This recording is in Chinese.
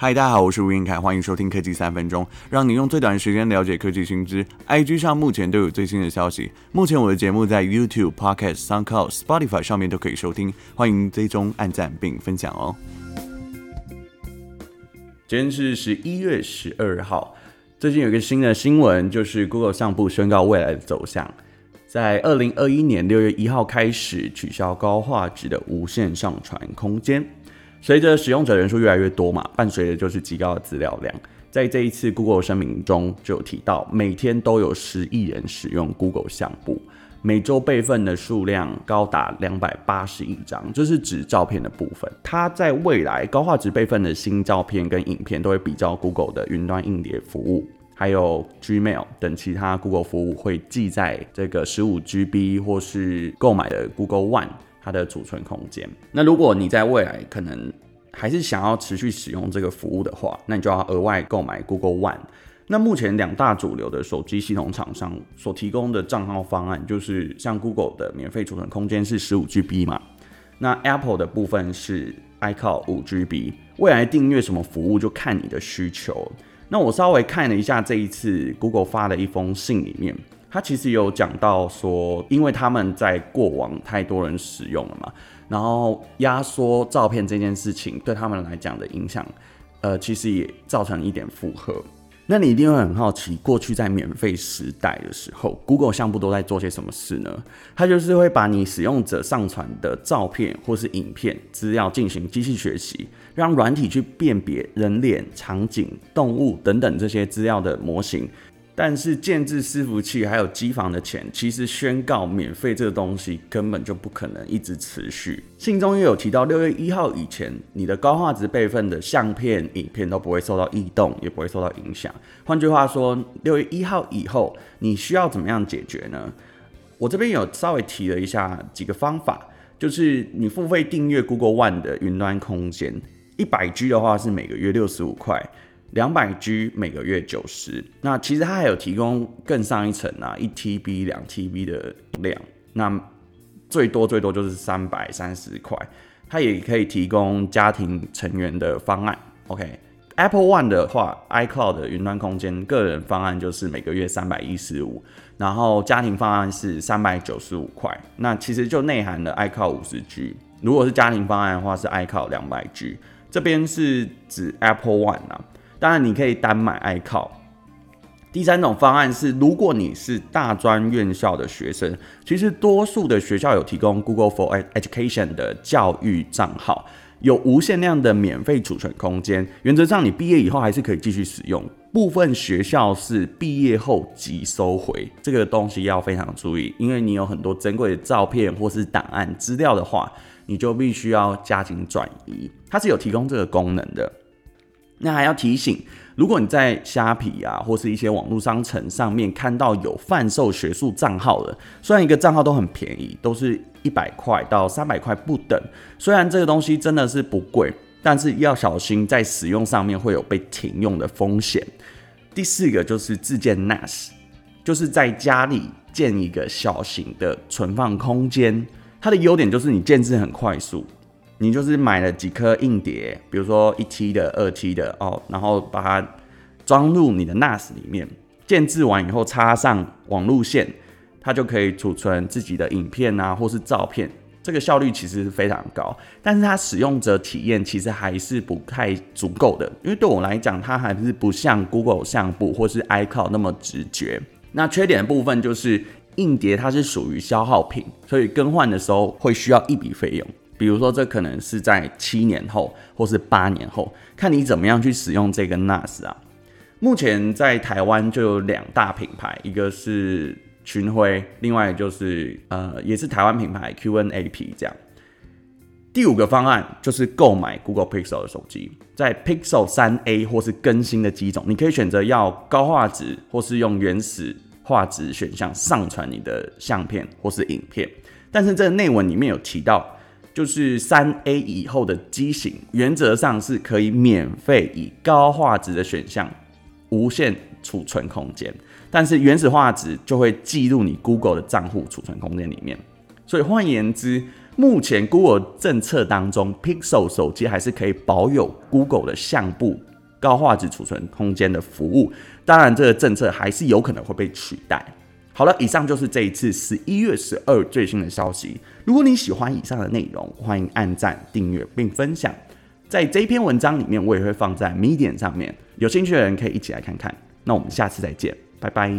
嗨，大家好，我是吴晏恺，欢迎收听科技三分钟，让你用最短的时间了解科技新知。IG 上目前都有最新的消息。目前我的节目在 YouTube、Podcast、SoundCloud、Spotify 上面都可以收听，欢迎追踪、按赞并分享哦。今天是十一月十二号，最近有一个新的新闻，就是 Google 相簿宣告未来的走向，在二零二一年六月一号开始取消高画质的无线上传空间。随着使用者人数越来越多嘛，伴随的就是极高的资料量。在这一次 Google 声明中就有提到，每天都有十亿人使用 Google 相簿，每周备份的数量高达两百八十亿张，就是指照片的部分。它在未来高画质备份的新照片跟影片都会比照 Google 的云端硬碟服务，还有 Gmail 等其他 Google 服务会记在这个十五 GB 或是购买的 Google One。它的储存空间。那如果你在未来可能还是想要持续使用这个服务的话，那你就要额外购买 Google One。那目前两大主流的手机系统厂商所提供的账号方案，就是像 Google 的免费储存空间是十五 GB 嘛，那 Apple 的部分是 iCloud 五 GB。未来订阅什么服务就看你的需求。那我稍微看了一下这一次 Google 发的一封信里面。他其实有讲到说，因为他们在过往太多人使用了嘛，然后压缩照片这件事情对他们来讲的影响，呃，其实也造成一点负荷。那你一定会很好奇，过去在免费时代的时候，Google 相簿都在做些什么事呢？它就是会把你使用者上传的照片或是影片资料进行机器学习，让软体去辨别人脸、场景、动物等等这些资料的模型。但是建置伺服器还有机房的钱，其实宣告免费这个东西根本就不可能一直持续。信中也有提到，六月一号以前，你的高画质备份的相片、影片都不会受到异动，也不会受到影响。换句话说，六月一号以后，你需要怎么样解决呢？我这边有稍微提了一下几个方法，就是你付费订阅 Google One 的云端空间，一百 G 的话是每个月六十五块。两百 G 每个月九十，那其实它还有提供更上一层啊，一 TB、两 TB 的量，那最多最多就是三百三十块，它也可以提供家庭成员的方案。OK，Apple One 的话，iCloud 的云端空间个人方案就是每个月三百一十五，然后家庭方案是三百九十五块，那其实就内含了 iCloud 五十 G，如果是家庭方案的话是 iCloud 两百 G，这边是指 Apple One 啊。当然，你可以单买 iCloud。第三种方案是，如果你是大专院校的学生，其实多数的学校有提供 Google for Education 的教育账号，有无限量的免费储存空间。原则上，你毕业以后还是可以继续使用。部分学校是毕业后即收回，这个东西要非常注意，因为你有很多珍贵的照片或是档案资料的话，你就必须要加紧转移。它是有提供这个功能的。那还要提醒，如果你在虾皮啊，或是一些网络商城上面看到有贩售学术账号的，虽然一个账号都很便宜，都是一百块到三百块不等，虽然这个东西真的是不贵，但是要小心在使用上面会有被停用的风险。第四个就是自建 NAS，就是在家里建一个小型的存放空间，它的优点就是你建置很快速。你就是买了几颗硬碟，比如说一 T 的、二 T 的哦，然后把它装入你的 NAS 里面，建置完以后插上网路线，它就可以储存自己的影片啊，或是照片。这个效率其实是非常高，但是它使用者体验其实还是不太足够的，因为对我来讲，它还是不像 Google 相簿或是 iCloud 那么直觉。那缺点的部分就是硬碟它是属于消耗品，所以更换的时候会需要一笔费用。比如说，这可能是在七年后，或是八年后，看你怎么样去使用这个 NAS 啊。目前在台湾就有两大品牌，一个是群辉，另外就是呃，也是台湾品牌 QNAP 这样。第五个方案就是购买 Google Pixel 的手机，在 Pixel 3A 或是更新的机种，你可以选择要高画质，或是用原始画质选项上传你的相片或是影片。但是这个内文里面有提到。就是三 A 以后的机型，原则上是可以免费以高画质的选项无限储存空间，但是原始画质就会记录你 Google 的账户储存空间里面。所以换言之，目前 Google 政策当中，Pixel 手机还是可以保有 Google 的相簿高画质储存空间的服务。当然，这个政策还是有可能会被取代。好了，以上就是这一次十一月十二最新的消息。如果你喜欢以上的内容，欢迎按赞、订阅并分享。在这一篇文章里面，我也会放在 Medium 上面，有兴趣的人可以一起来看看。那我们下次再见，拜拜。